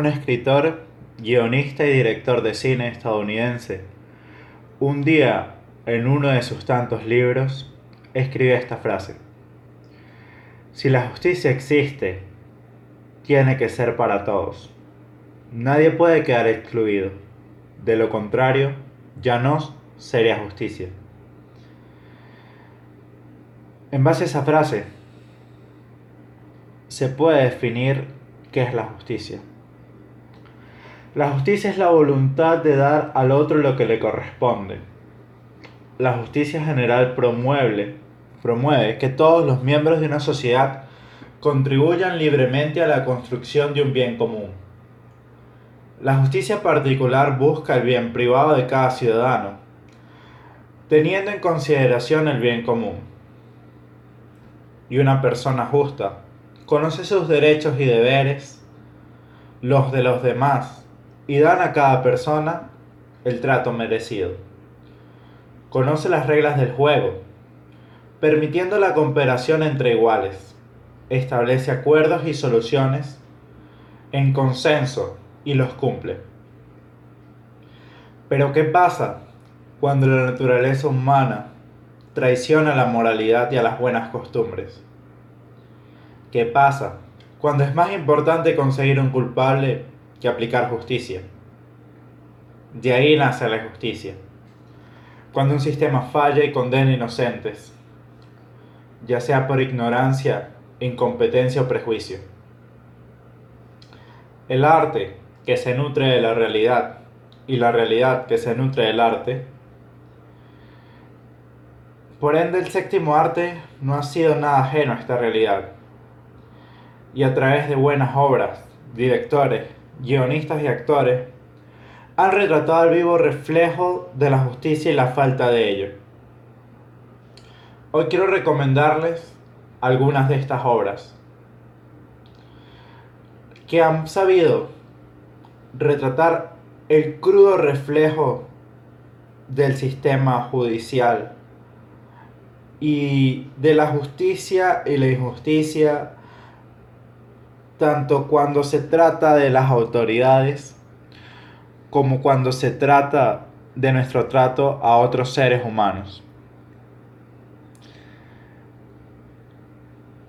Un escritor, guionista y director de cine estadounidense, un día en uno de sus tantos libros escribe esta frase. Si la justicia existe, tiene que ser para todos. Nadie puede quedar excluido. De lo contrario, ya no sería justicia. En base a esa frase, se puede definir qué es la justicia. La justicia es la voluntad de dar al otro lo que le corresponde. La justicia general promueve, que todos los miembros de una sociedad contribuyan libremente a la construcción de un bien común. La justicia particular busca el bien privado de cada ciudadano, teniendo en consideración el bien común. Y una persona justa conoce sus derechos y deberes, los de los demás, y dan a cada persona el trato merecido. Conoce las reglas del juego, permitiendo la cooperación entre iguales establece acuerdos y soluciones en consenso y los cumple. Pero ¿qué pasa cuando la naturaleza humana traiciona la moralidad y a las buenas costumbres? ¿Qué pasa cuando es más importante conseguir un culpable que aplicar justicia? De ahí nace la justicia. Cuando un sistema falla y condena inocentes, ya sea por ignorancia incompetencia o prejuicio. El arte que se nutre de la realidad y la realidad que se nutre del arte. Por ende, el séptimo arte no ha sido nada ajeno a esta realidad. Y a través de buenas obras, directores, guionistas y actores, han retratado el vivo reflejo de la justicia y la falta de ello. Hoy quiero recomendarles algunas de estas obras que han sabido retratar el crudo reflejo del sistema judicial y de la justicia y la injusticia, tanto cuando se trata de las autoridades como cuando se trata de nuestro trato a otros seres humanos.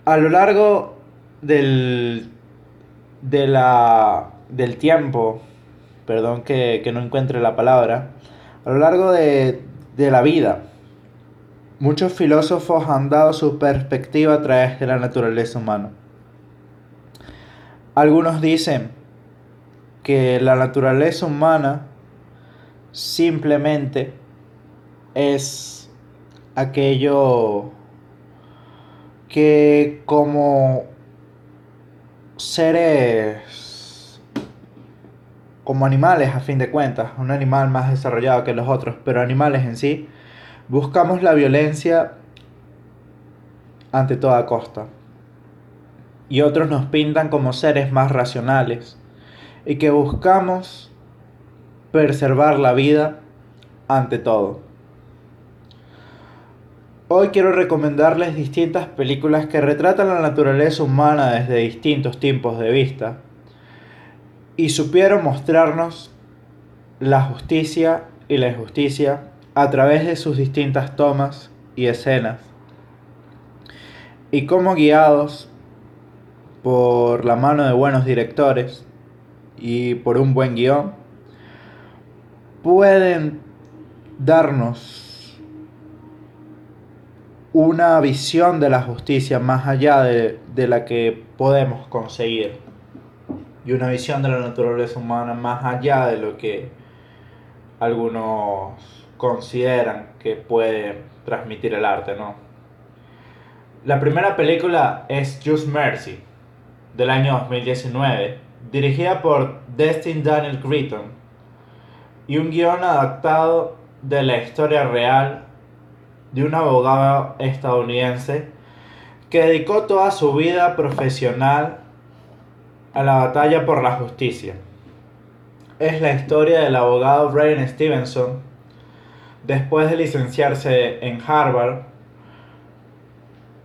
a lo largo del, del tiempo, perdón que, no encuentre la palabra, a lo largo de, de la vida, muchos filósofos han dado su perspectiva a través de la naturaleza humana. Algunos dicen que la naturaleza humana simplemente es aquello que como seres, como animales a fin de cuentas, un animal más desarrollado que los otros, pero animales en sí, buscamos la violencia ante toda costa. Y otros nos pintan como seres más racionales y que buscamos preservar la vida ante todo. Hoy quiero recomendarles distintas películas que retratan la naturaleza humana desde distintos tiempos de vista y supieron mostrarnos la justicia y la injusticia a través de sus distintas tomas y escenas y cómo guiados por la mano de buenos directores y por un buen guion pueden darnos una visión de la justicia más allá de, la que podemos conseguir. Y una visión de la naturaleza humana más allá de lo que algunos consideran que puede transmitir el arte, ¿no? La primera película es Just Mercy, del año 2019, dirigida por Destin Daniel Cretton, y un guion adaptado de la historia real de un abogado estadounidense que dedicó toda su vida profesional a la batalla por la justicia. Es la historia del abogado Brian Stevenson, después de licenciarse en Harvard.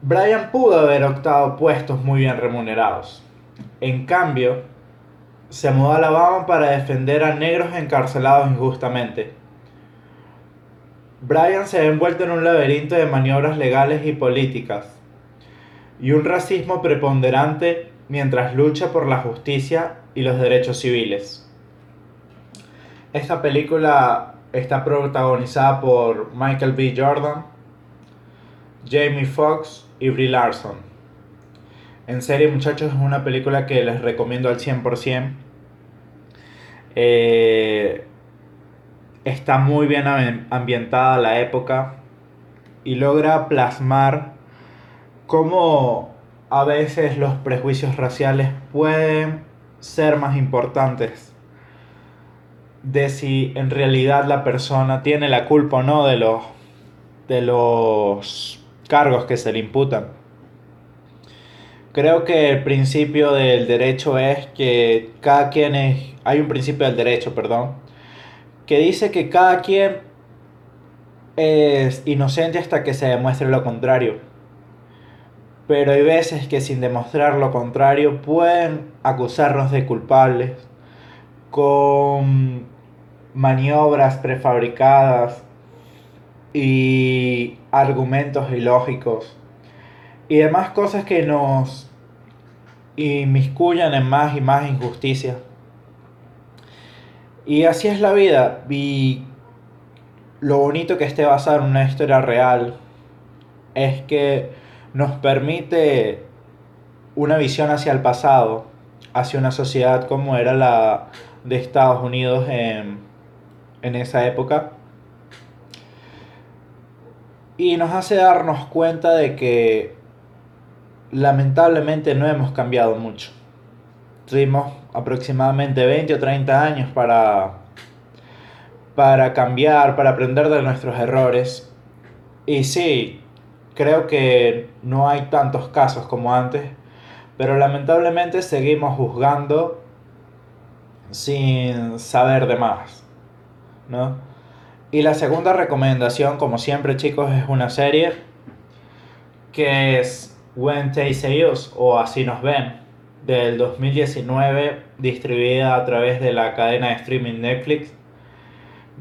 Brian pudo haber optado puestos muy bien remunerados, en cambio, se mudó a Alabama para defender a negros encarcelados injustamente. Brian se ve envuelto en un laberinto de maniobras legales y políticas y un racismo preponderante mientras lucha por la justicia y los derechos civiles. Esta película está protagonizada por Michael B. Jordan, Jamie Foxx y Brie Larson. En serio, muchachos, es una película que les recomiendo al 100%. Eh, está muy bien ambientada la época y logra plasmar cómo a veces los prejuicios raciales pueden ser más importantes de si en realidad la persona tiene la culpa o no de los, de los cargos que se le imputan. Creo que el principio del derecho es que cada quien es... Hay un principio del derecho, perdón, que dice que cada quien es inocente hasta que se demuestre lo contrario. Pero hay veces que sin demostrar lo contrario pueden acusarnos de culpables con maniobras prefabricadas y argumentos ilógicos y demás cosas que nos inmiscuyan en más y más injusticia. Y así es la vida. Y lo bonito que esté basado en una historia real es que nos permite una visión hacia el pasado, hacia una sociedad como era la de Estados Unidos en en esa época. Y nos hace darnos cuenta de que lamentablemente no hemos cambiado mucho. Tuvimos aproximadamente 20 o 30 años para, para cambiar, para aprender de nuestros errores. Y sí, creo que no hay tantos casos como antes, pero lamentablemente seguimos juzgando sin saber de más. ¿no? Y la segunda recomendación, como siempre chicos, es una serie que es When They Say Us o Así Nos Ven del 2019 distribuida a través de la cadena de streaming Netflix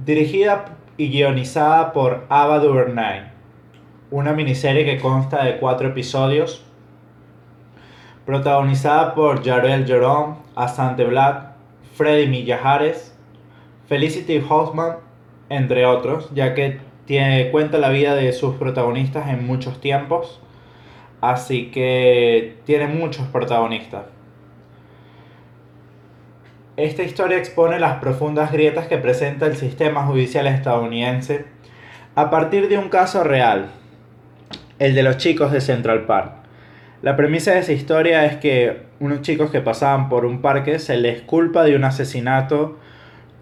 dirigida y guionizada por Ava DuVernay. Una miniserie que consta de cuatro episodios protagonizada por Jarell Jerome, Asante Black, Freddy Millajares Felicity Hoffman, entre otros, ya que tiene, cuenta la vida de sus protagonistas en muchos tiempos, así que tiene muchos protagonistas. Esta historia expone las profundas grietas que presenta el sistema judicial estadounidense a partir de un caso real, el de los chicos de Central Park. La premisa de esa historia es que unos chicos que pasaban por un parque se les culpa de un asesinato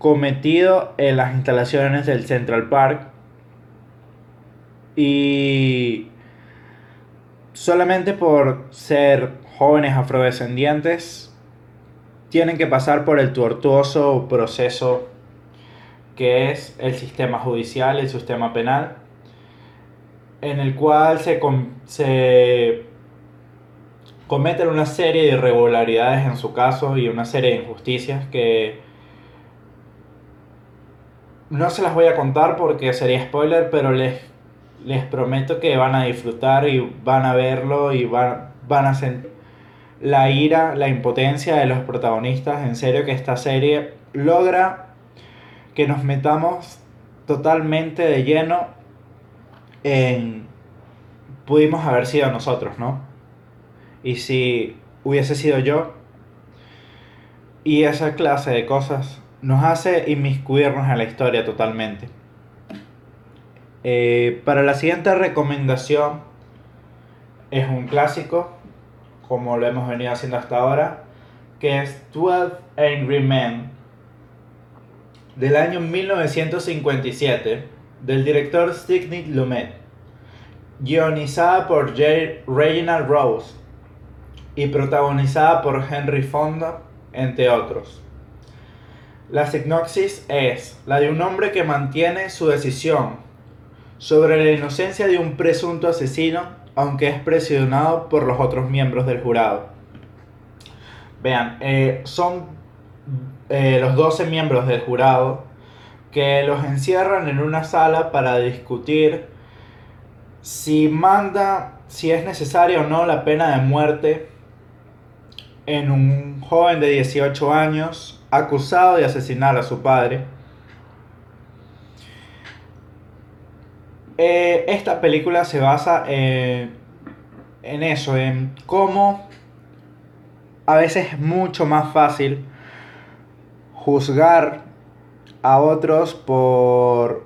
cometido en las instalaciones del Central Park. Y solamente por ser jóvenes afrodescendientes tienen que pasar por el tortuoso proceso que es el sistema judicial, el sistema penal, en el cual se, se cometen una serie de irregularidades en su caso y una serie de injusticias que no se las voy a contar porque sería spoiler, pero les, les prometo que van a disfrutar y van a verlo y van, van a sentir la ira, la impotencia de los protagonistas. En serio que esta serie logra que nos metamos totalmente de lleno en... Pudimos haber sido nosotros, ¿no? Y si hubiese sido yo, y esa clase de cosas nos hace inmiscuirnos en la historia totalmente. Eh, para la siguiente recomendación es un clásico, como lo hemos venido haciendo hasta ahora, que es 12 Angry Men del año 1957 del director Sidney Lumet, guionizada por. Reginald Rose y protagonizada por Henry Fonda, entre otros. La sinopsis es la de un hombre que mantiene su decisión sobre la inocencia de un presunto asesino, aunque es presionado por los otros miembros del jurado. Vean, eh, son eh, los 12 miembros del jurado que los encierran en una sala para discutir si manda, si es necesaria o no la pena de muerte en un joven de 18 años acusado de asesinar a su padre. Eh, esta película se basa en, en eso, en cómo a veces es mucho más fácil juzgar a otros por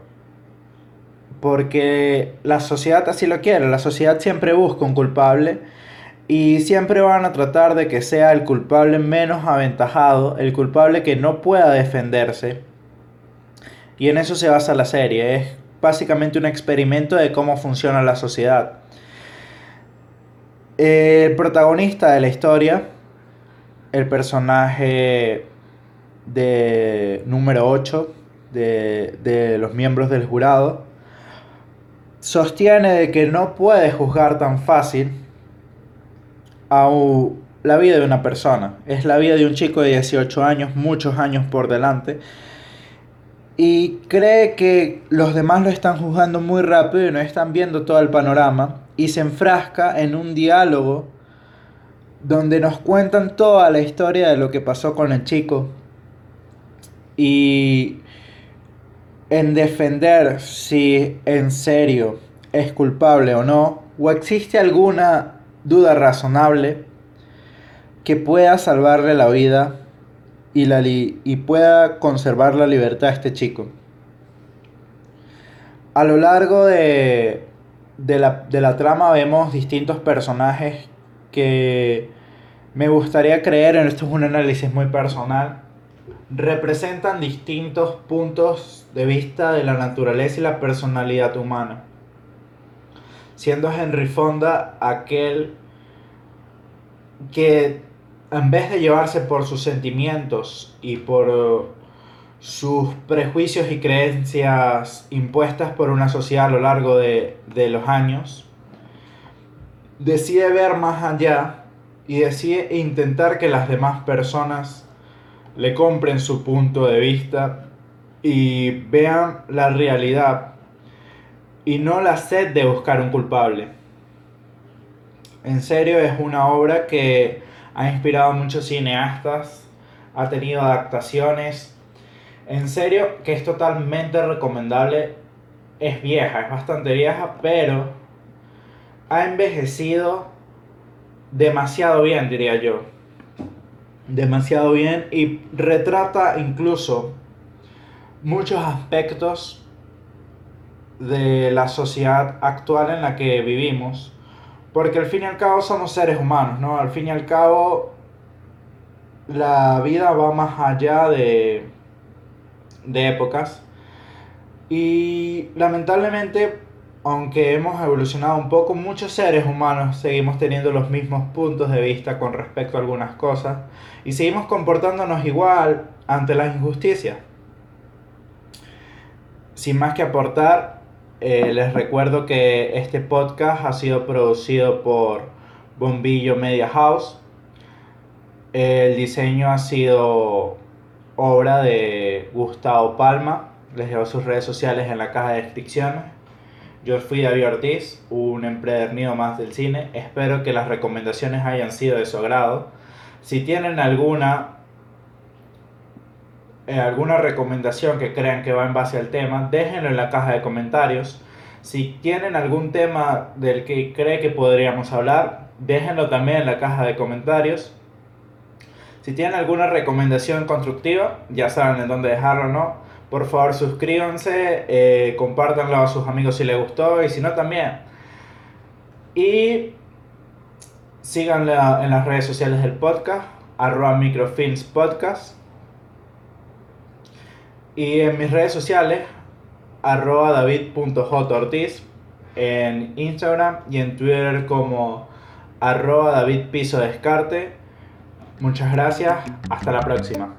porque la sociedad así lo quiere, la sociedad siempre busca un culpable y siempre van a tratar de que sea el culpable menos aventajado, el culpable que no pueda defenderse. Y en eso se basa la serie, es básicamente un experimento de cómo funciona la sociedad. El protagonista de la historia, el personaje de número 8 de, de los miembros del jurado, sostiene de que no puede juzgar tan fácil a la vida de una persona. Es la vida de un chico de 18 años, muchos años por delante. Y cree que los demás lo están juzgando muy rápido y no están viendo todo el panorama. Y se enfrasca en un diálogo donde nos cuentan toda la historia de lo que pasó con el chico. Y en defender si en serio es culpable o no, o existe alguna duda razonable que pueda salvarle la vida y, la y pueda conservar la libertad a este chico. A lo largo de, de, la, de la trama vemos distintos personajes que me gustaría creer, en esto es un análisis muy personal, representan distintos puntos de vista de la naturaleza y la personalidad humana. Siendo Henry Fonda aquel que en vez de llevarse por sus sentimientos y por uh, sus prejuicios y creencias impuestas por una sociedad a lo largo de, de los años, decide ver más allá y decide intentar que las demás personas le compren su punto de vista y vean la realidad y no la sed de buscar un culpable. En serio es una obra que ha inspirado a muchos cineastas, ha tenido adaptaciones. En serio que es totalmente recomendable. Es vieja, es bastante vieja, pero ha envejecido demasiado bien, diría yo demasiado bien y retrata incluso muchos aspectos de la sociedad actual en la que vivimos, porque al fin y al cabo somos seres humanos, ¿no? Al fin y al cabo la vida va más allá de, de épocas y lamentablemente aunque hemos evolucionado un poco, muchos seres humanos seguimos teniendo los mismos puntos de vista con respecto a algunas cosas y seguimos comportándonos igual ante la injusticia. Sin más que aportar, eh, les recuerdo que este podcast ha sido producido por Bombillo Media House. El diseño ha sido obra de Gustavo Palma. Les dejo sus redes sociales en la caja de descripciones. Yo fui David Ortiz, un empedernido más del cine. Espero que las recomendaciones hayan sido de su agrado. Si tienen alguna, eh, alguna recomendación que crean que va en base al tema, déjenlo en la caja de comentarios. Si tienen algún tema del que cree que podríamos hablar, déjenlo también en la caja de comentarios. Si tienen alguna recomendación constructiva, ya saben en dónde dejarlo, ¿no? Por favor, suscríbanse, eh, compártanlo a sus amigos si les gustó y si no también. Y síganle en las redes sociales del podcast, arroba microfilms podcast. Y en mis redes sociales, arroba en Instagram y en Twitter como arroba david piso descarte. Muchas gracias, hasta la próxima.